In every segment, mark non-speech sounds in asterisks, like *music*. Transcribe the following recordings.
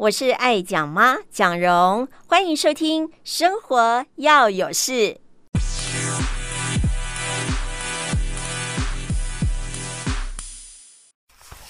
我是爱讲妈蒋蓉，欢迎收听《生活要有事》。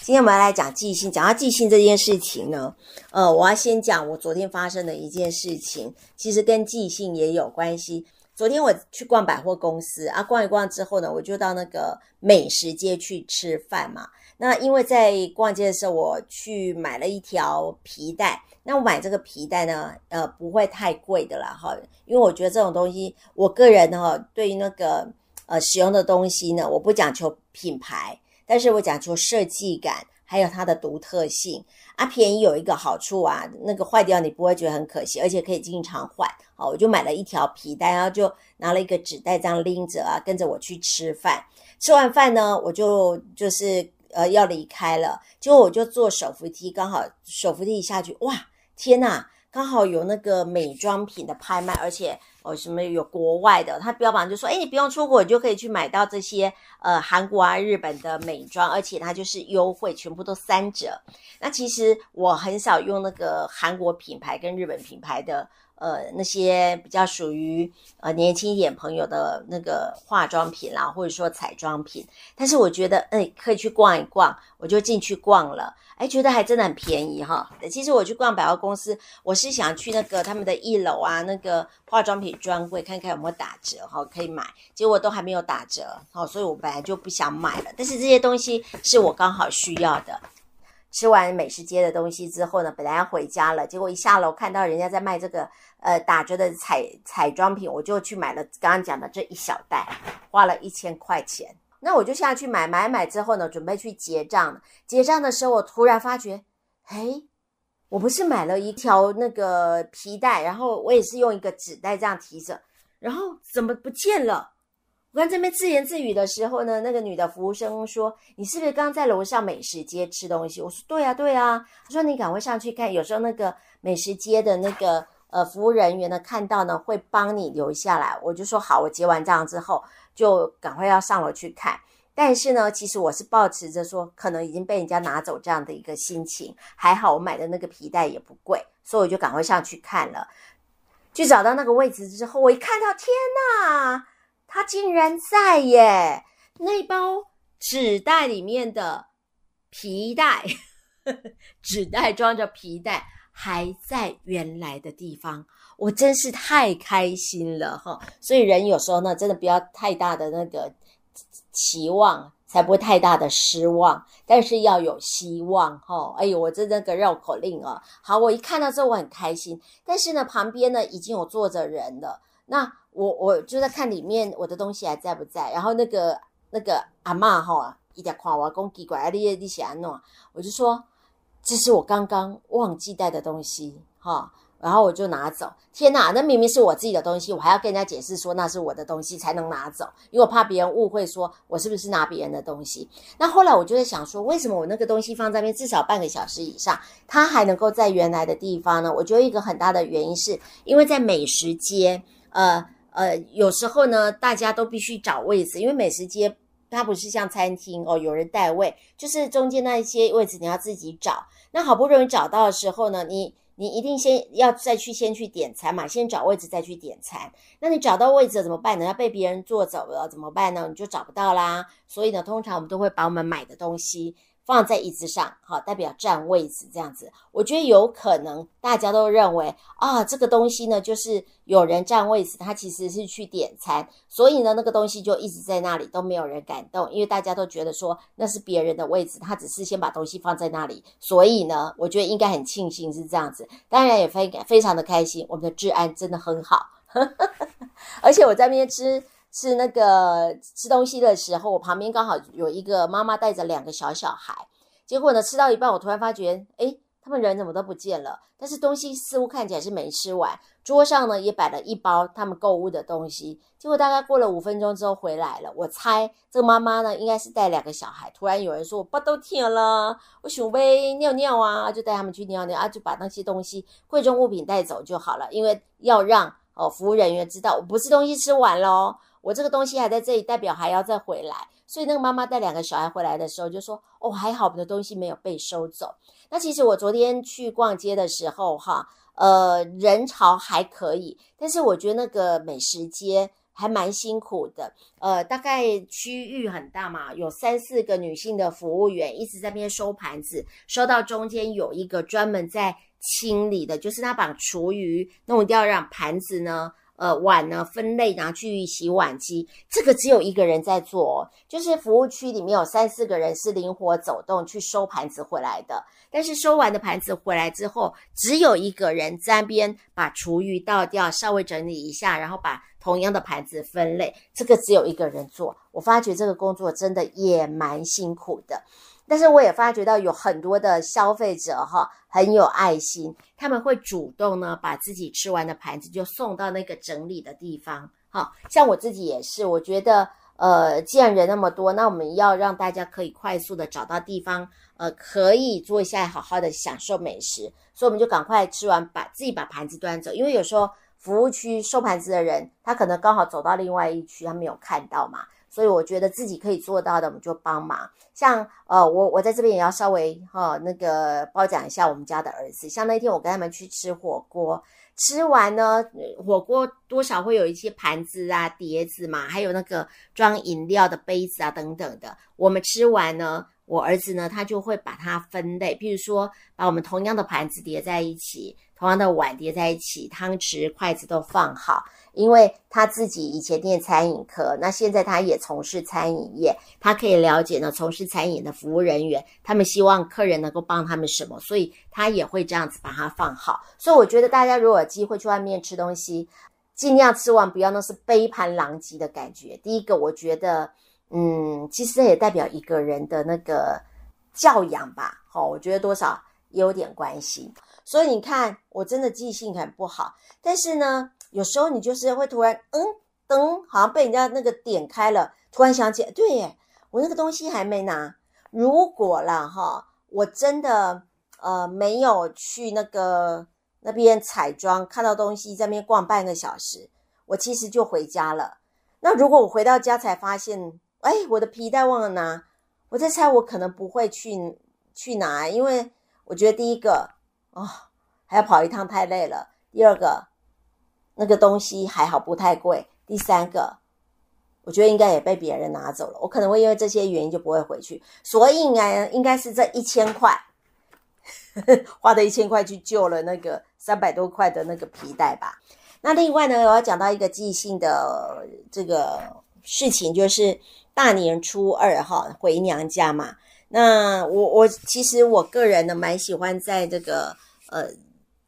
今天我们来讲记性。讲到记性这件事情呢，呃，我要先讲我昨天发生的一件事情，其实跟记性也有关系。昨天我去逛百货公司啊，逛一逛之后呢，我就到那个美食街去吃饭嘛。那因为在逛街的时候，我去买了一条皮带。那我买这个皮带呢，呃，不会太贵的啦，哈。因为我觉得这种东西，我个人呢，对于那个呃使用的东西呢，我不讲求品牌，但是我讲求设计感，还有它的独特性。啊，便宜有一个好处啊，那个坏掉你不会觉得很可惜，而且可以经常换。好，我就买了一条皮带，然后就拿了一个纸袋这样拎着啊，跟着我去吃饭。吃完饭呢，我就就是。呃，要离开了，结果我就坐手扶梯，刚好手扶梯下去，哇，天呐，刚好有那个美妆品的拍卖，而且哦，什么有国外的，他标榜就说，哎，你不用出国，你就可以去买到这些呃韩国啊、日本的美妆，而且它就是优惠，全部都三折。那其实我很少用那个韩国品牌跟日本品牌的。呃，那些比较属于呃年轻一点朋友的那个化妆品啦，或者说彩妆品，但是我觉得，哎，可以去逛一逛，我就进去逛了，哎，觉得还真的很便宜哈。其实我去逛百货公司，我是想去那个他们的一楼啊，那个化妆品专柜看看有没有打折哈，可以买，结果都还没有打折，好，所以我本来就不想买了。但是这些东西是我刚好需要的。吃完美食街的东西之后呢，本来要回家了，结果一下楼看到人家在卖这个呃打折的彩彩妆品，我就去买了刚刚讲的这一小袋，花了一千块钱。那我就下去买，买买之后呢，准备去结账。结账的时候，我突然发觉，嘿，我不是买了一条那个皮带，然后我也是用一个纸袋这样提着，然后怎么不见了？我刚这边自言自语的时候呢，那个女的服务生说：“你是不是刚在楼上美食街吃东西？”我说：“对啊，对啊。”她说：“你赶快上去看，有时候那个美食街的那个呃服务人员呢，看到呢会帮你留下来。”我就说：“好。”我结完账之后就赶快要上楼去看。但是呢，其实我是抱持着说可能已经被人家拿走这样的一个心情。还好我买的那个皮带也不贵，所以我就赶快上去看了。去找到那个位置之后，我一看到，天哪！它竟然在耶！那包纸袋里面的皮带，*laughs* 纸袋装着皮带还在原来的地方，我真是太开心了哈！所以人有时候呢，真的不要太大的那个期望，才不会太大的失望。但是要有希望哈！哎呦，我这那个绕口令啊！好，我一看到之后我很开心，但是呢，旁边呢已经有坐着人了，那。我我就在看里面我的东西还在不在，然后那个那个阿嬷哈，一点看我讲奇怪，啊，你你是安怎？我就说这是我刚刚忘记带的东西哈，然后我就拿走。天哪，那明明是我自己的东西，我还要跟人家解释说那是我的东西才能拿走，因为我怕别人误会说我是不是拿别人的东西。那后来我就在想说，为什么我那个东西放在那边至少半个小时以上，它还能够在原来的地方呢？我觉得一个很大的原因是因为在美食街，呃。呃，有时候呢，大家都必须找位置，因为美食街它不是像餐厅哦，有人带位，就是中间那一些位置你要自己找。那好不容易找到的时候呢，你你一定先要再去先去点餐嘛，先找位置再去点餐。那你找到位置怎么办呢？要被别人坐走了怎么办呢？你就找不到啦。所以呢，通常我们都会把我们买的东西。放在椅子上，好，代表占位置这样子。我觉得有可能大家都认为啊，这个东西呢，就是有人占位置，他其实是去点餐，所以呢，那个东西就一直在那里，都没有人敢动，因为大家都觉得说那是别人的位置，他只是先把东西放在那里。所以呢，我觉得应该很庆幸是这样子，当然也非非常的开心，我们的治安真的很好，*laughs* 而且我在那边吃。是那个吃东西的时候，我旁边刚好有一个妈妈带着两个小小孩，结果呢，吃到一半，我突然发觉，诶，他们人怎么都不见了？但是东西似乎看起来是没吃完，桌上呢也摆了一包他们购物的东西。结果大概过了五分钟之后回来了，我猜这个妈妈呢应该是带两个小孩。突然有人说我不都舔了，我想喂尿尿啊，就带他们去尿尿啊，就把那些东西贵重物品带走就好了，因为要让。哦，服务人员知道我不是东西吃完喽，我这个东西还在这里，代表还要再回来。所以那个妈妈带两个小孩回来的时候就说：“哦，还好我的东西没有被收走。”那其实我昨天去逛街的时候，哈，呃，人潮还可以，但是我觉得那个美食街。还蛮辛苦的，呃，大概区域很大嘛，有三四个女性的服务员一直在那边收盘子，收到中间有一个专门在清理的，就是他把厨余弄掉，让盘子呢。呃，碗呢分类拿去洗碗机，这个只有一个人在做，就是服务区里面有三四个人是灵活走动去收盘子回来的。但是收完的盘子回来之后，只有一个人在那边把厨余倒掉，稍微整理一下，然后把同样的盘子分类。这个只有一个人做，我发觉这个工作真的也蛮辛苦的。但是我也发觉到有很多的消费者哈很有爱心，他们会主动呢把自己吃完的盘子就送到那个整理的地方。哈，像我自己也是，我觉得呃，既然人那么多，那我们要让大家可以快速的找到地方，呃，可以坐下来好好的享受美食，所以我们就赶快吃完，把自己把盘子端走，因为有时候服务区收盘子的人，他可能刚好走到另外一区，他没有看到嘛。所以我觉得自己可以做到的，我们就帮忙。像呃，我我在这边也要稍微哈、那个褒奖一下我们家的儿子。像那天我跟他们去吃火锅，吃完呢，火锅多少会有一些盘子啊、碟子嘛，还有那个装饮料的杯子啊等等的。我们吃完呢，我儿子呢，他就会把它分类，譬如说把我们同样的盘子叠在一起，同样的碗叠在一起，汤匙、筷子都放好。因为他自己以前念餐饮科，那现在他也从事餐饮业，他可以了解呢，从事餐饮的服务人员，他们希望客人能够帮他们什么，所以他也会这样子把它放好。所以我觉得大家如果有机会去外面吃东西，尽量吃完不要那是杯盘狼藉的感觉。第一个，我觉得，嗯，其实也代表一个人的那个教养吧。好，我觉得多少有点关系。所以你看，我真的记性很不好，但是呢。有时候你就是会突然，嗯，灯好像被人家那个点开了，突然想起，对耶，我那个东西还没拿。如果啦哈，我真的呃没有去那个那边彩妆，看到东西在那边逛半个小时，我其实就回家了。那如果我回到家才发现，哎，我的皮带忘了拿，我在猜我可能不会去去拿，因为我觉得第一个哦还要跑一趟太累了，第二个。那个东西还好不太贵。第三个，我觉得应该也被别人拿走了。我可能会因为这些原因就不会回去。所以应该应该是这一千块，*laughs* 花的一千块去救了那个三百多块的那个皮带吧。那另外呢，我要讲到一个即兴的这个事情，就是大年初二哈回娘家嘛。那我我其实我个人呢蛮喜欢在这个呃。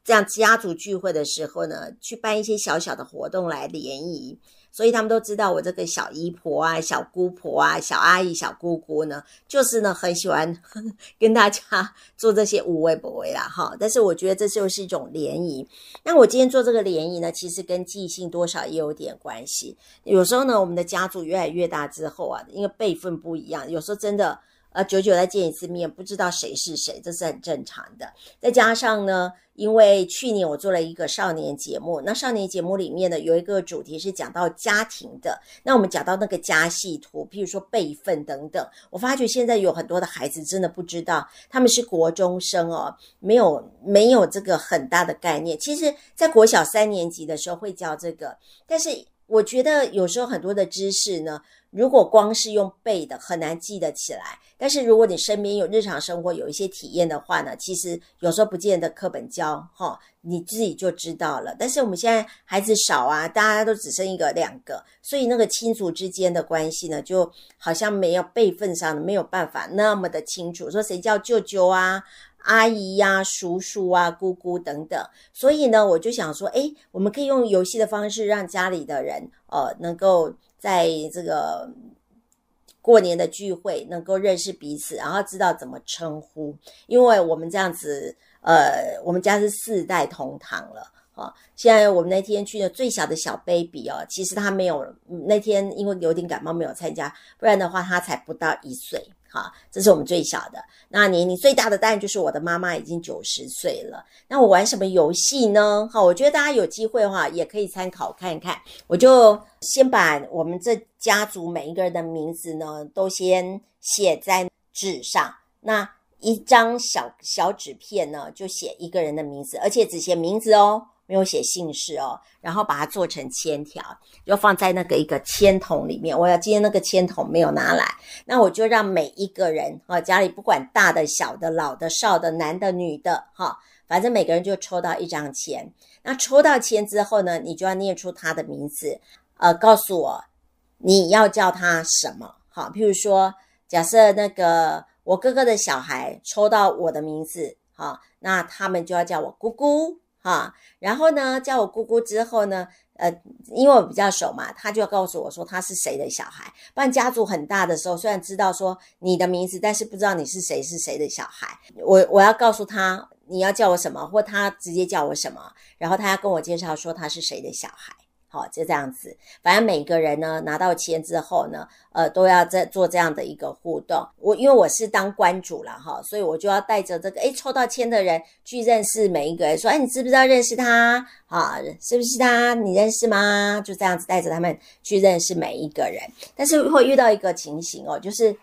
这样家族聚会的时候呢，去办一些小小的活动来联谊，所以他们都知道我这个小姨婆啊、小姑婆啊、小阿姨、小姑姑呢，就是呢很喜欢呵 *laughs* 呵跟大家 *laughs* 做这些无微不为啦哈。但是我觉得这就是一种联谊。那我今天做这个联谊呢，其实跟记性多少也有点关系。有时候呢，我们的家族越来越大之后啊，因为辈分不一样，有时候真的。呃，久久再见一次面，不知道谁是谁，这是很正常的。再加上呢，因为去年我做了一个少年节目，那少年节目里面呢，有一个主题是讲到家庭的。那我们讲到那个家系图，譬如说辈分等等。我发觉现在有很多的孩子真的不知道，他们是国中生哦，没有没有这个很大的概念。其实，在国小三年级的时候会教这个，但是我觉得有时候很多的知识呢。如果光是用背的，很难记得起来。但是如果你身边有日常生活有一些体验的话呢，其实有时候不见得课本教哈，你自己就知道了。但是我们现在孩子少啊，大家都只生一个两个，所以那个亲族之间的关系呢，就好像没有辈分上的没有办法那么的清楚，说谁叫舅舅啊、阿姨呀、叔叔啊、姑姑等等。所以呢，我就想说，诶，我们可以用游戏的方式让家里的人呃能够。在这个过年的聚会，能够认识彼此，然后知道怎么称呼，因为我们这样子，呃，我们家是四代同堂了，哦，现在我们那天去的最小的小 baby 哦，其实他没有那天因为有点感冒没有参加，不然的话他才不到一岁。好，这是我们最小的。那年龄最大的当然就是我的妈妈，已经九十岁了。那我玩什么游戏呢？好，我觉得大家有机会的话也可以参考看看。我就先把我们这家族每一个人的名字呢，都先写在纸上。那一张小小纸片呢，就写一个人的名字，而且只写名字哦。没有写姓氏哦，然后把它做成签条，就放在那个一个签筒里面。我要今天那个签筒没有拿来，那我就让每一个人哈，家里不管大的、小的、老的、少的、男的、女的，哈，反正每个人就抽到一张签。那抽到签之后呢，你就要念出他的名字，呃，告诉我你要叫他什么。好，譬如说，假设那个我哥哥的小孩抽到我的名字，好，那他们就要叫我姑姑。哈，然后呢，叫我姑姑之后呢，呃，因为我比较熟嘛，他就要告诉我说他是谁的小孩。不然家族很大的时候，虽然知道说你的名字，但是不知道你是谁是谁的小孩。我我要告诉他你要叫我什么，或他直接叫我什么，然后他要跟我介绍说他是谁的小孩。好，就这样子。反正每个人呢拿到签之后呢，呃，都要在做这样的一个互动。我因为我是当关主了哈，所以我就要带着这个诶抽到签的人去认识每一个人，说哎，你知不知道认识他？啊，是不是他？你认识吗？就这样子带着他们去认识每一个人。但是会遇到一个情形哦，就是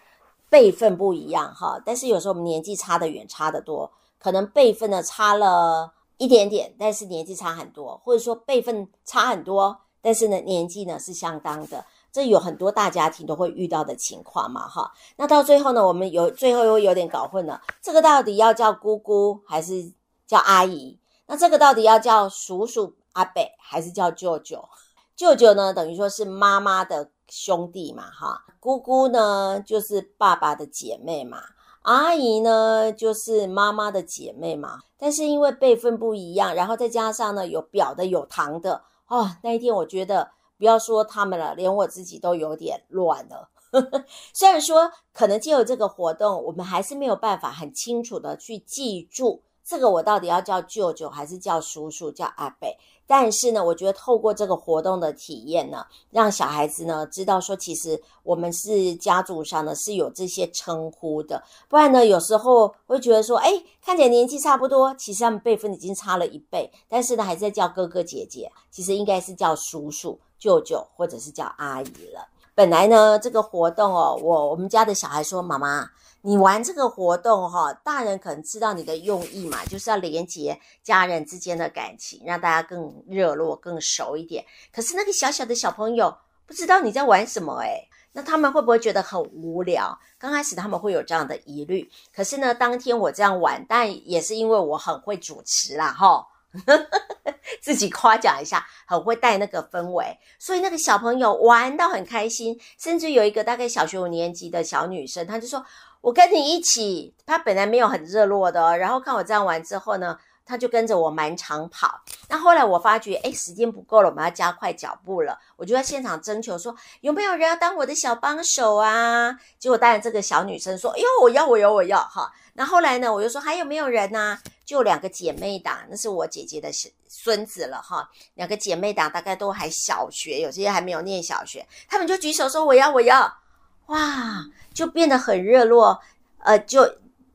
辈分不一样哈。但是有时候我们年纪差得远，差得多，可能辈分呢差了。一点点，但是年纪差很多，或者说辈分差很多，但是呢年纪呢是相当的，这有很多大家庭都会遇到的情况嘛，哈。那到最后呢，我们有最后又有点搞混了，这个到底要叫姑姑还是叫阿姨？那这个到底要叫叔叔阿伯还是叫舅舅？舅舅呢，等于说是妈妈的兄弟嘛，哈。姑姑呢，就是爸爸的姐妹嘛。阿姨呢，就是妈妈的姐妹嘛，但是因为辈分不一样，然后再加上呢，有表的有堂的哦。那一天我觉得，不要说他们了，连我自己都有点乱了。*laughs* 虽然说可能借由这个活动，我们还是没有办法很清楚的去记住这个我到底要叫舅舅还是叫叔叔叫阿伯。但是呢，我觉得透过这个活动的体验呢，让小孩子呢知道说，其实我们是家族上呢是有这些称呼的。不然呢，有时候会觉得说，哎，看起来年纪差不多，其实他们辈分已经差了一倍，但是呢，还在叫哥哥姐姐，其实应该是叫叔叔、舅舅或者是叫阿姨了。本来呢，这个活动哦，我我们家的小孩说，妈妈。你玩这个活动哈，大人可能知道你的用意嘛，就是要连接家人之间的感情，让大家更热络、更熟一点。可是那个小小的小朋友不知道你在玩什么诶，那他们会不会觉得很无聊？刚开始他们会有这样的疑虑。可是呢，当天我这样玩，但也是因为我很会主持啦，哈，*laughs* 自己夸奖一下，很会带那个氛围，所以那个小朋友玩到很开心，甚至有一个大概小学五年级的小女生，她就说。我跟你一起，他本来没有很热络的，然后看我这样玩之后呢，他就跟着我满场跑。那后来我发觉，哎，时间不够了，我们要加快脚步了。我就在现场征求说，有没有人要当我的小帮手啊？结果当然这个小女生说，哎呦，我要，我要，我要哈。那后来呢，我就说还有没有人呢？就两个姐妹档，那是我姐姐的孙子了哈。两个姐妹档大概都还小学，有些还没有念小学，他们就举手说我要，我要。哇，就变得很热络，呃，就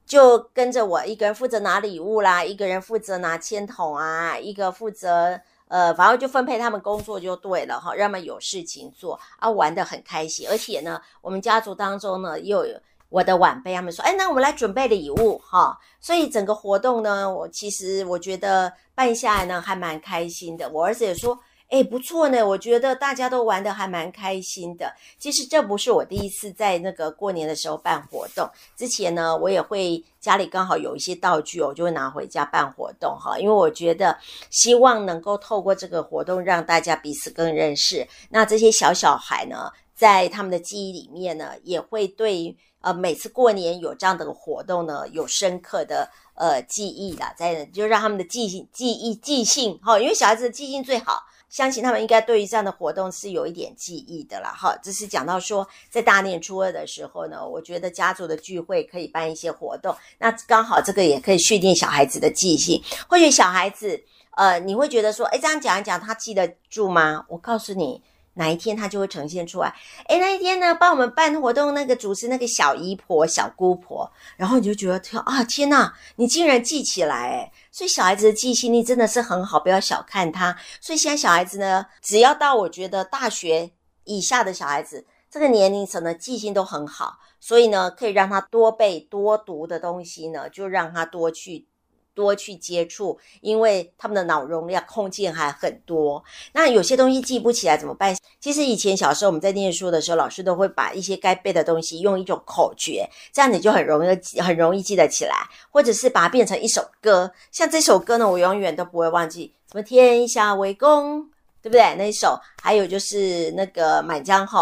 就跟着我一个人负责拿礼物啦，一个人负责拿签筒啊，一个负责呃，反正就分配他们工作就对了哈，让他们有事情做啊，玩得很开心。而且呢，我们家族当中呢，又有我的晚辈他们说，哎，那我们来准备礼物哈。所以整个活动呢，我其实我觉得办下来呢还蛮开心的。我儿子也说。哎，不错呢，我觉得大家都玩得还蛮开心的。其实这不是我第一次在那个过年的时候办活动，之前呢，我也会家里刚好有一些道具，我就会拿回家办活动哈。因为我觉得希望能够透过这个活动让大家彼此更认识。那这些小小孩呢，在他们的记忆里面呢，也会对呃每次过年有这样的活动呢，有深刻的呃记忆的，在就让他们的记性记忆记性哈，因为小孩子的记性最好。相信他们应该对于这样的活动是有一点记忆的了。哈，只是讲到说，在大年初二的时候呢，我觉得家族的聚会可以办一些活动，那刚好这个也可以训练小孩子的记性。或许小孩子呃，你会觉得说，哎，这样讲一讲，他记得住吗？我告诉你。哪一天他就会呈现出来？诶，那一天呢，帮我们办活动那个主持那个小姨婆、小姑婆，然后你就觉得天啊，天呐，你竟然记起来！诶，所以小孩子的记性力真的是很好，不要小看他。所以现在小孩子呢，只要到我觉得大学以下的小孩子这个年龄层的记性都很好，所以呢，可以让他多背多读的东西呢，就让他多去。多去接触，因为他们的脑容量空间还很多。那有些东西记不起来怎么办？其实以前小时候我们在念书的时候，老师都会把一些该背的东西用一种口诀，这样你就很容易很容易记得起来，或者是把它变成一首歌。像这首歌呢，我永远都不会忘记，什么天下为公，对不对？那一首，还有就是那个《满江红》。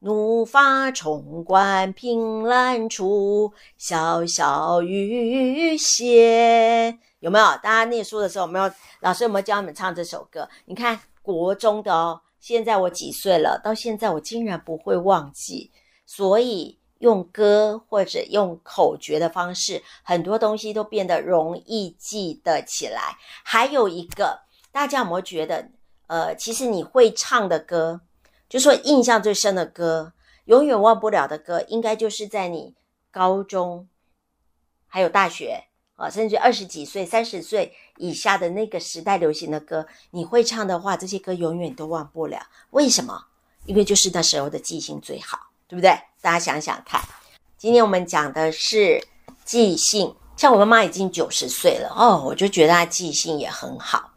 怒发冲冠凭栏处，潇潇雨歇。有没有？大家念书的时候有没有？老师有没有教你们唱这首歌？你看国中的哦，现在我几岁了？到现在我竟然不会忘记。所以用歌或者用口诀的方式，很多东西都变得容易记得起来。还有一个，大家有没有觉得？呃，其实你会唱的歌。就说印象最深的歌，永远忘不了的歌，应该就是在你高中，还有大学啊，甚至二十几岁、三十岁以下的那个时代流行的歌，你会唱的话，这些歌永远都忘不了。为什么？因为就是那时候的记性最好，对不对？大家想想看。今天我们讲的是记性，像我妈妈已经九十岁了哦，我就觉得她记性也很好。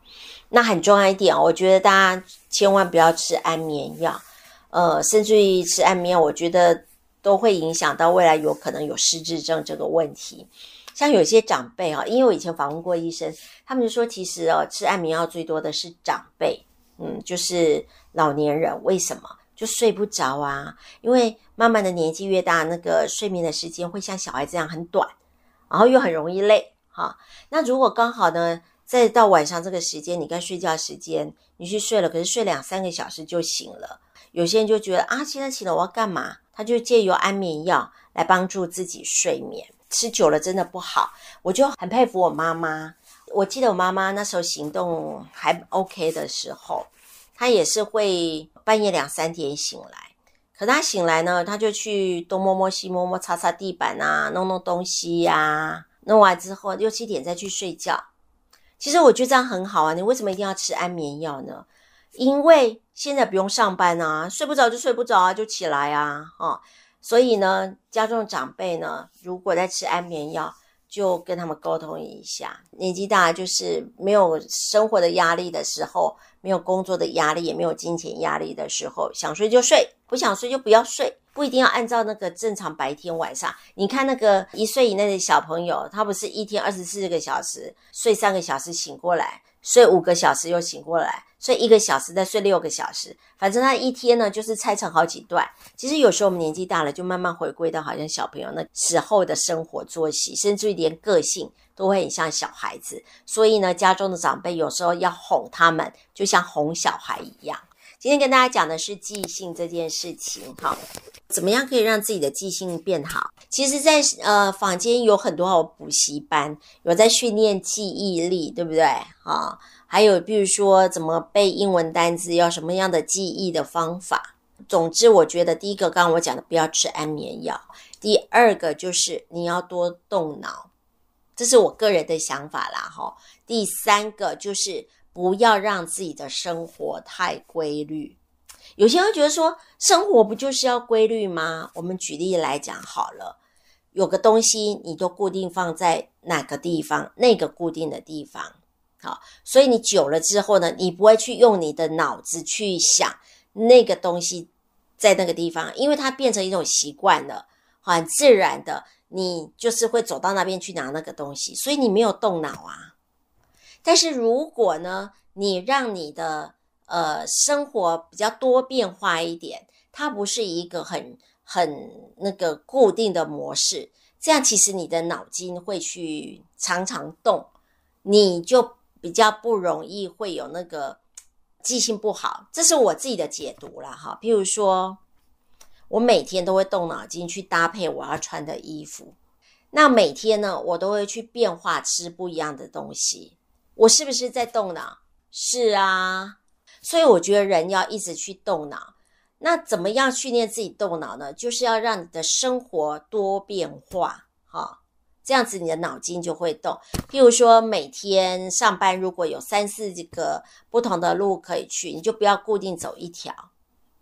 那很重要一点，我觉得大家千万不要吃安眠药，呃，甚至于吃安眠药，我觉得都会影响到未来有可能有失智症这个问题。像有些长辈啊，因为我以前访问过医生，他们就说，其实哦，吃安眠药最多的是长辈，嗯，就是老年人。为什么？就睡不着啊？因为慢慢的年纪越大，那个睡眠的时间会像小孩这样很短，然后又很容易累，哈。那如果刚好呢？再到晚上这个时间，你该睡觉时间，你去睡了，可是睡两三个小时就醒了。有些人就觉得啊，现在醒了我要干嘛？他就借由安眠药来帮助自己睡眠，吃久了真的不好。我就很佩服我妈妈。我记得我妈妈那时候行动还 OK 的时候，她也是会半夜两三点醒来。可她醒来呢，她就去东摸摸西摸摸，擦擦地板啊，弄弄东西呀、啊。弄完之后六七点再去睡觉。其实我觉得这样很好啊，你为什么一定要吃安眠药呢？因为现在不用上班啊，睡不着就睡不着啊，就起来啊，哦，所以呢，家中长辈呢，如果在吃安眠药，就跟他们沟通一下。年纪大就是没有生活的压力的时候，没有工作的压力，也没有金钱压力的时候，想睡就睡，不想睡就不要睡。不一定要按照那个正常白天晚上，你看那个一岁以内的小朋友，他不是一天二十四个小时睡三个小时醒过来，睡五个小时又醒过来，睡一个小时再睡六个小时，反正他一天呢就是拆成好几段。其实有时候我们年纪大了，就慢慢回归到好像小朋友那时候的生活作息，甚至于连个性都会很像小孩子。所以呢，家中的长辈有时候要哄他们，就像哄小孩一样。今天跟大家讲的是记性这件事情，哈，怎么样可以让自己的记性变好？其实在，呃坊间有很多补习班，有在训练记忆力，对不对？哈，还有比如说怎么背英文单词，要什么样的记忆的方法。总之，我觉得第一个，刚刚我讲的不要吃安眠药；第二个就是你要多动脑，这是我个人的想法啦，哈。第三个就是。不要让自己的生活太规律。有些人觉得说，生活不就是要规律吗？我们举例来讲好了，有个东西你都固定放在哪个地方，那个固定的地方，好，所以你久了之后呢，你不会去用你的脑子去想那个东西在那个地方，因为它变成一种习惯了，很自然的，你就是会走到那边去拿那个东西，所以你没有动脑啊。但是如果呢，你让你的呃生活比较多变化一点，它不是一个很很那个固定的模式，这样其实你的脑筋会去常常动，你就比较不容易会有那个记性不好。这是我自己的解读啦哈。譬如说，我每天都会动脑筋去搭配我要穿的衣服，那每天呢，我都会去变化吃不一样的东西。我是不是在动脑？是啊，所以我觉得人要一直去动脑。那怎么样训练自己动脑呢？就是要让你的生活多变化，哈，这样子你的脑筋就会动。譬如说，每天上班如果有三四个不同的路可以去，你就不要固定走一条，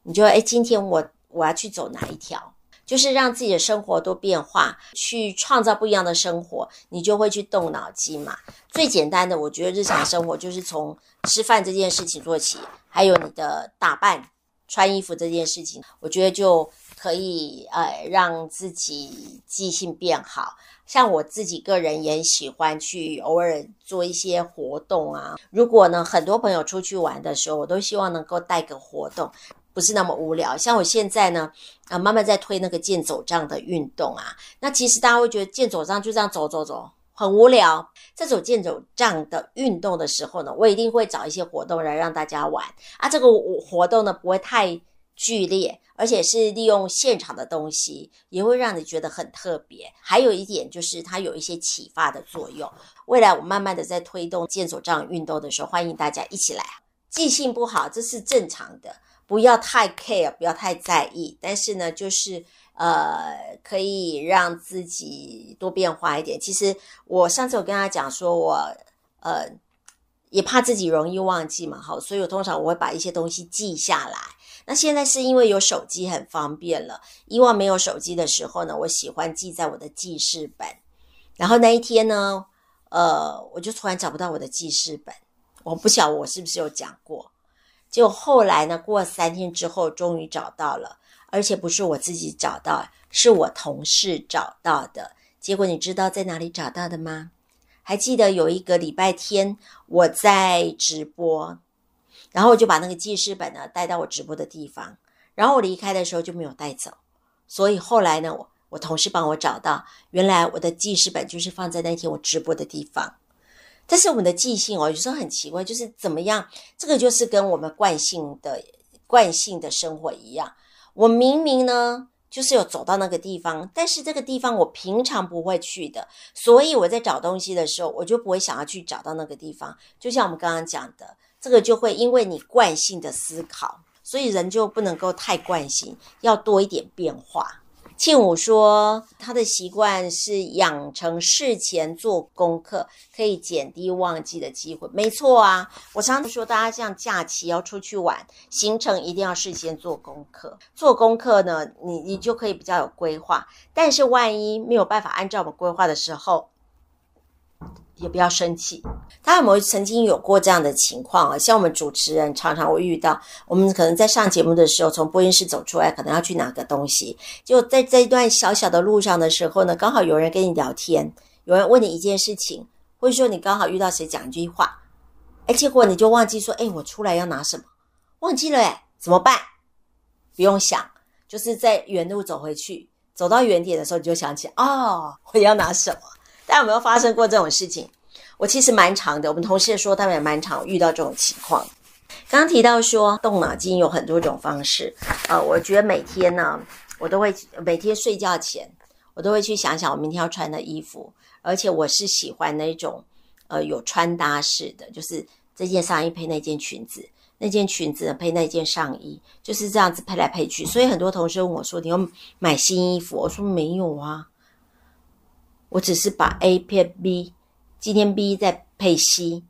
你就诶，今天我我要去走哪一条？就是让自己的生活多变化，去创造不一样的生活，你就会去动脑筋嘛。最简单的，我觉得日常生活就是从吃饭这件事情做起，还有你的打扮、穿衣服这件事情，我觉得就可以呃让自己记性变好。像我自己个人也喜欢去偶尔做一些活动啊。如果呢，很多朋友出去玩的时候，我都希望能够带个活动。不是那么无聊，像我现在呢，啊，慢慢在推那个健走杖的运动啊。那其实大家会觉得健走杖就这样走走走很无聊。在走健走杖的运动的时候呢，我一定会找一些活动来让大家玩啊。这个活动呢不会太剧烈，而且是利用现场的东西，也会让你觉得很特别。还有一点就是它有一些启发的作用。未来我慢慢的在推动健走杖运动的时候，欢迎大家一起来。记性不好，这是正常的。不要太 care，不要太在意，但是呢，就是呃，可以让自己多变化一点。其实我上次我跟他讲说我，呃也怕自己容易忘记嘛，好，所以我通常我会把一些东西记下来。那现在是因为有手机很方便了，以往没有手机的时候呢，我喜欢记在我的记事本。然后那一天呢，呃，我就突然找不到我的记事本，我不晓我是不是有讲过。就后来呢，过三天之后，终于找到了，而且不是我自己找到，是我同事找到的。结果你知道在哪里找到的吗？还记得有一个礼拜天我在直播，然后我就把那个记事本呢带到我直播的地方，然后我离开的时候就没有带走，所以后来呢，我我同事帮我找到，原来我的记事本就是放在那天我直播的地方。但是我们的记性哦，有时候很奇怪，就是怎么样？这个就是跟我们惯性的惯性的生活一样。我明明呢，就是有走到那个地方，但是这个地方我平常不会去的，所以我在找东西的时候，我就不会想要去找到那个地方。就像我们刚刚讲的，这个就会因为你惯性的思考，所以人就不能够太惯性，要多一点变化。庆武说，他的习惯是养成事前做功课，可以减低忘记的机会。没错啊，我常常说，大家像假期要出去玩，行程一定要事先做功课。做功课呢，你你就可以比较有规划。但是万一没有办法按照我们规划的时候，也不要生气。他有没有曾经有过这样的情况啊？像我们主持人常常会遇到，我们可能在上节目的时候，从播音室走出来，可能要去拿个东西，就在这一段小小的路上的时候呢，刚好有人跟你聊天，有人问你一件事情，或者说你刚好遇到谁讲一句话，哎，结果你就忘记说，哎，我出来要拿什么，忘记了，哎，怎么办？不用想，就是在原路走回去，走到原点的时候，你就想起，哦，我要拿什么。大家有没有发生过这种事情？我其实蛮常的，我们同事说他们也蛮常遇到这种情况。刚刚提到说动脑筋有很多种方式，呃，我觉得每天呢，我都会每天睡觉前，我都会去想想我明天要穿的衣服，而且我是喜欢那种呃有穿搭式的，就是这件上衣配那件裙子，那件裙子配那件上衣，就是这样子配来配去。所以很多同事问我说：“你要买新衣服？”我说：“没有啊。”我只是把 A 配 B，今天 B 再配 C，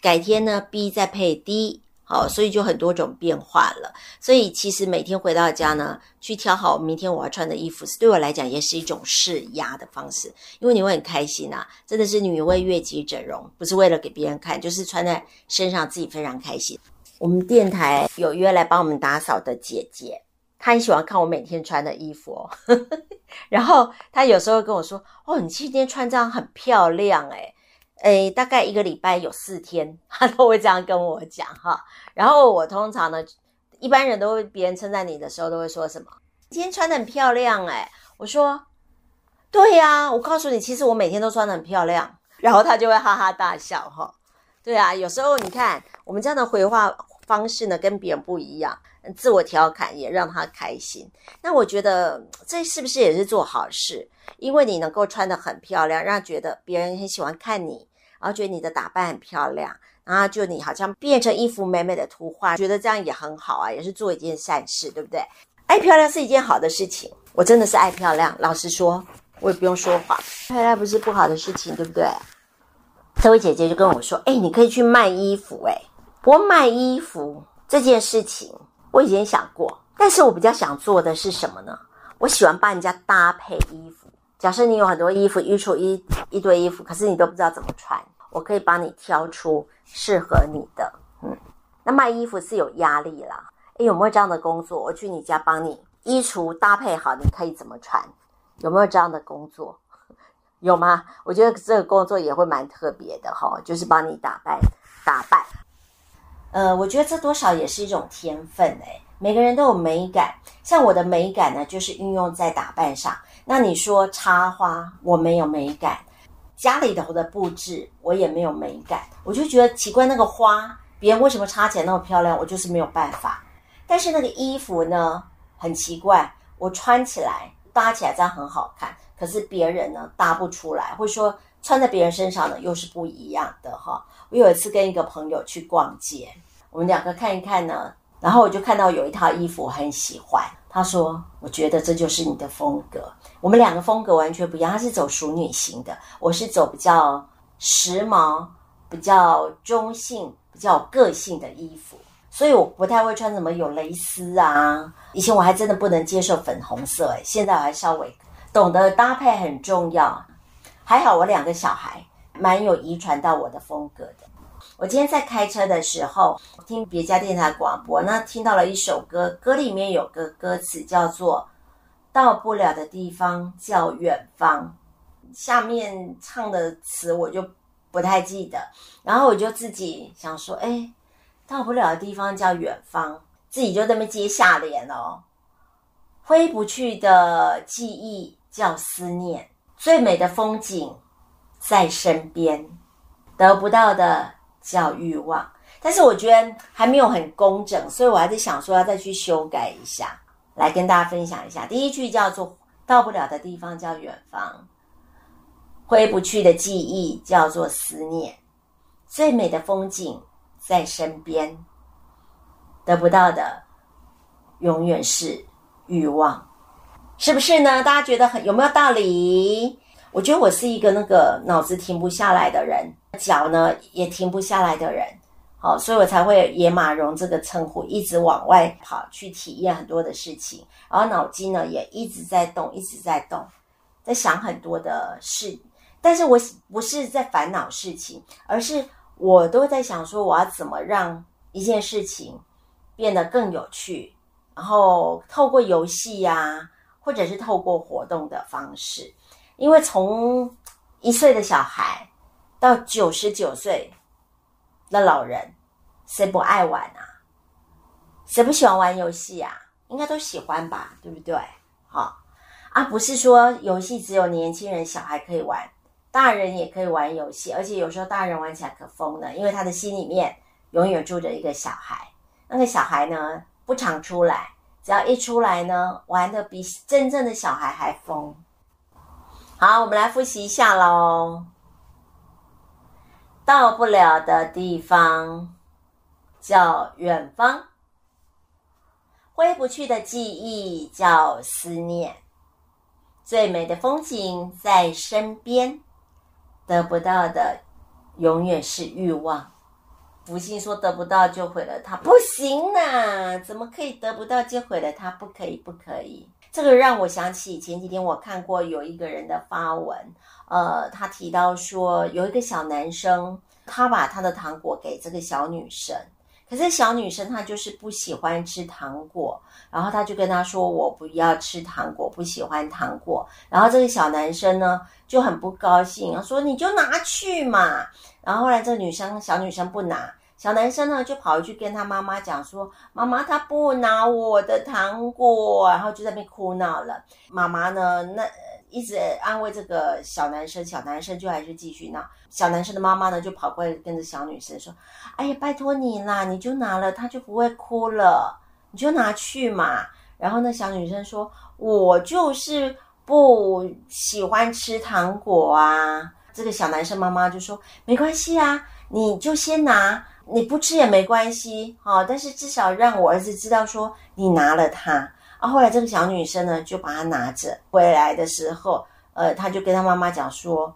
改天呢 B 再配 D，好，所以就很多种变化了。所以其实每天回到家呢，去挑好明天我要穿的衣服，对我来讲也是一种释压的方式，因为你会很开心啊，真的是女为悦己者容，不是为了给别人看，就是穿在身上自己非常开心。我们电台有约来帮我们打扫的姐姐。他很喜欢看我每天穿的衣服哦，*laughs* 然后他有时候跟我说：“哦，你今天穿这样很漂亮诶，诶，大概一个礼拜有四天，*laughs* 他都会这样跟我讲哈。”然后我通常呢，一般人都会别人称赞你的时候都会说什么：“今天穿得很漂亮诶。”我说：“对呀，我告诉你，其实我每天都穿得很漂亮。”然后他就会哈哈大笑哈。对啊，有时候你看我们这样的回话方式呢，跟别人不一样。自我调侃也让他开心，那我觉得这是不是也是做好事？因为你能够穿得很漂亮，让觉得别人很喜欢看你，然后觉得你的打扮很漂亮，然后就你好像变成一幅美美的图画，觉得这样也很好啊，也是做一件善事，对不对？爱漂亮是一件好的事情，我真的是爱漂亮。老实说，我也不用说谎，漂亮不是不好的事情，对不对？这位姐姐就跟我说：“哎，你可以去卖衣服。”哎，我卖衣服这件事情，我以前想过，但是我比较想做的是什么呢？我喜欢帮人家搭配衣服。假设你有很多衣服，衣橱一一堆衣服，可是你都不知道怎么穿，我可以帮你挑出适合你的。嗯，那卖衣服是有压力啦。诶，有没有这样的工作？我去你家帮你衣橱搭配好，你可以怎么穿？有没有这样的工作？有吗？我觉得这个工作也会蛮特别的哈，就是帮你打扮打扮。呃，我觉得这多少也是一种天分诶。每个人都有美感，像我的美感呢，就是运用在打扮上。那你说插花，我没有美感；家里头的布置，我也没有美感。我就觉得奇怪，那个花，别人为什么插起来那么漂亮，我就是没有办法。但是那个衣服呢，很奇怪，我穿起来搭起来这样很好看，可是别人呢搭不出来，或者说穿在别人身上呢又是不一样的哈。我有一次跟一个朋友去逛街，我们两个看一看呢，然后我就看到有一套衣服我很喜欢，他说：“我觉得这就是你的风格。”我们两个风格完全不一样，他是走淑女型的，我是走比较时髦、比较中性、比较有个性的衣服。所以我不太会穿什么有蕾丝啊，以前我还真的不能接受粉红色，诶，现在我还稍微懂得搭配很重要。还好我两个小孩蛮有遗传到我的风格的。我今天在开车的时候听别家电台广播，那听到了一首歌，歌里面有个歌词叫做“到不了的地方叫远方”，下面唱的词我就不太记得，然后我就自己想说，诶到不了的地方叫远方，自己就那么接下联哦。挥不去的记忆叫思念，最美的风景在身边，得不到的叫欲望。但是我觉得还没有很工整，所以我还在想说要再去修改一下，来跟大家分享一下。第一句叫做“到不了的地方叫远方”，挥不去的记忆叫做思念，最美的风景。在身边得不到的，永远是欲望，是不是呢？大家觉得很有没有道理？我觉得我是一个那个脑子停不下来的人，脚呢也停不下来的人，好，所以我才会野马蓉这个称呼，一直往外跑去体验很多的事情，然后脑筋呢也一直在动，一直在动，在想很多的事，但是我不是在烦恼事情，而是。我都在想说，我要怎么让一件事情变得更有趣，然后透过游戏呀，或者是透过活动的方式，因为从一岁的小孩到九十九岁的老人，谁不爱玩啊？谁不喜欢玩游戏啊？应该都喜欢吧，对不对？好，啊，不是说游戏只有年轻人、小孩可以玩。大人也可以玩游戏，而且有时候大人玩起来可疯了，因为他的心里面永远住着一个小孩。那个小孩呢，不常出来，只要一出来呢，玩得比真正的小孩还疯。好，我们来复习一下喽。到不了的地方叫远方，挥不去的记忆叫思念，最美的风景在身边。得不到的永远是欲望，不信说得不到就毁了它，不行呐！怎么可以得不到就毁了它？不可以，不可以。这个让我想起前几天我看过有一个人的发文，呃，他提到说有一个小男生，他把他的糖果给这个小女生。可是小女生她就是不喜欢吃糖果，然后他就跟她说：“我不要吃糖果，不喜欢糖果。”然后这个小男生呢就很不高兴，说：“你就拿去嘛。”然后后来这个女生小女生不拿，小男生呢就跑回去跟他妈妈讲说：“妈妈，他不拿我的糖果。”然后就在那边哭闹了。妈妈呢那。一直安慰这个小男生，小男生就还是继续闹。小男生的妈妈呢，就跑过来跟着小女生说：“哎呀，拜托你啦，你就拿了，他就不会哭了，你就拿去嘛。”然后那小女生说：“我就是不喜欢吃糖果啊。”这这个小男生妈妈就说：“没关系啊，你就先拿，你不吃也没关系，哦，但是至少让我儿子知道说你拿了它。”啊，后来这个小女生呢就把它拿着回来的时候，呃，她就跟她妈妈讲说：“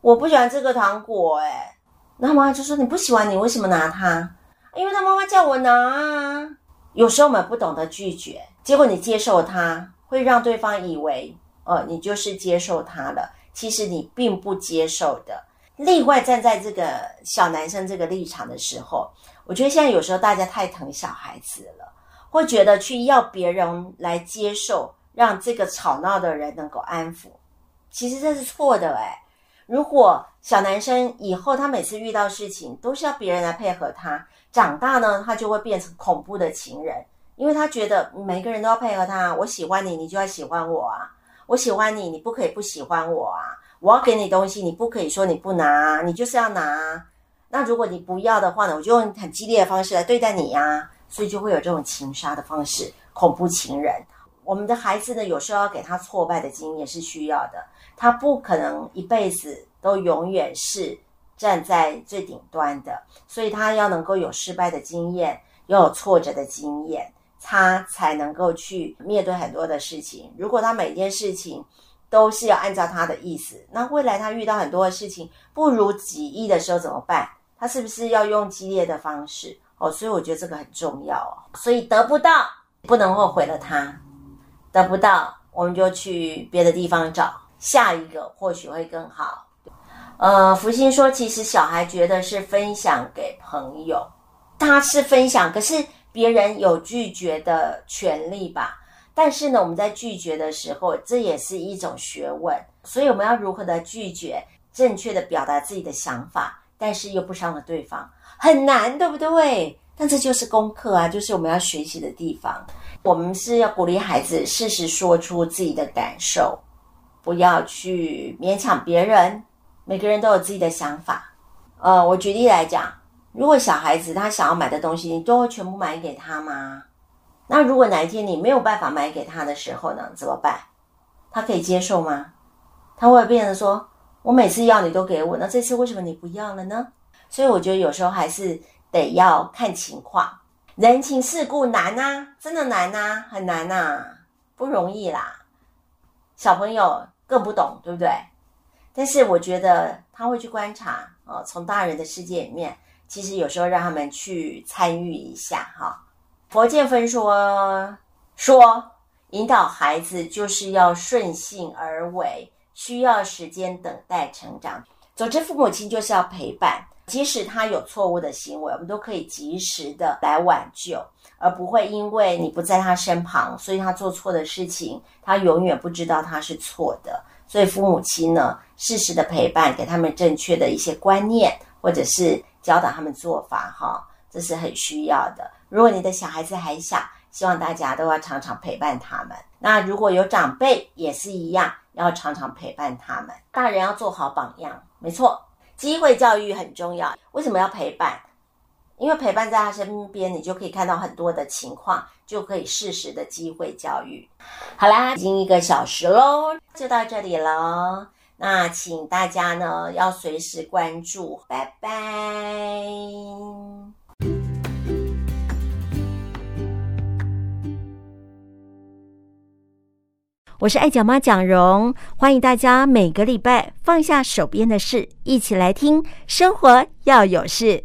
我不喜欢这个糖果。”哎，那妈妈就说：“你不喜欢，你为什么拿它？”因为她妈妈叫我拿啊。有时候我们不懂得拒绝，结果你接受它，会让对方以为，呃，你就是接受它了。其实你并不接受的。另外，站在这个小男生这个立场的时候，我觉得现在有时候大家太疼小孩子了，会觉得去要别人来接受，让这个吵闹的人能够安抚。其实这是错的哎。如果小男生以后他每次遇到事情都是要别人来配合他。长大呢，他就会变成恐怖的情人，因为他觉得每个人都要配合他。我喜欢你，你就要喜欢我啊！我喜欢你，你不可以不喜欢我啊！我要给你东西，你不可以说你不拿，你就是要拿。那如果你不要的话呢，我就用很激烈的方式来对待你呀。所以就会有这种情杀的方式，恐怖情人。我们的孩子呢，有时候要给他挫败的经验是需要的，他不可能一辈子都永远是。站在最顶端的，所以他要能够有失败的经验，要有挫折的经验，他才能够去面对很多的事情。如果他每件事情都是要按照他的意思，那未来他遇到很多的事情不如己意的时候怎么办？他是不是要用激烈的方式？哦，所以我觉得这个很重要哦。所以得不到，不能后悔了他，得不到，我们就去别的地方找下一个，或许会更好。呃，福星说，其实小孩觉得是分享给朋友，他是分享，可是别人有拒绝的权利吧？但是呢，我们在拒绝的时候，这也是一种学问，所以我们要如何的拒绝，正确的表达自己的想法，但是又不伤了对方，很难，对不对？但这就是功课啊，就是我们要学习的地方。我们是要鼓励孩子适时说出自己的感受，不要去勉强别人。每个人都有自己的想法，呃，我举例来讲，如果小孩子他想要买的东西，你都会全部买给他吗？那如果哪一天你没有办法买给他的时候呢？怎么办？他可以接受吗？他会变成说，我每次要你都给我，那这次为什么你不要了呢？所以我觉得有时候还是得要看情况，人情世故难啊，真的难啊，很难呐，不容易啦。小朋友更不懂，对不对？但是我觉得他会去观察，哦，从大人的世界里面，其实有时候让他们去参与一下，哈。佛见分说说，引导孩子就是要顺性而为，需要时间等待成长。总之，父母亲就是要陪伴，即使他有错误的行为，我们都可以及时的来挽救，而不会因为你不在他身旁，所以他做错的事情，他永远不知道他是错的。所以父母亲呢，适时的陪伴，给他们正确的一些观念，或者是教导他们做法，哈，这是很需要的。如果你的小孩子还小，希望大家都要常常陪伴他们。那如果有长辈，也是一样，要常常陪伴他们。大人要做好榜样，没错，机会教育很重要。为什么要陪伴？因为陪伴在他身边，你就可以看到很多的情况，就可以适时的机会教育。好啦，已经一个小时喽，就到这里喽。那请大家呢要随时关注，拜拜。我是爱讲妈蒋蓉，欢迎大家每个礼拜放下手边的事，一起来听生活要有事。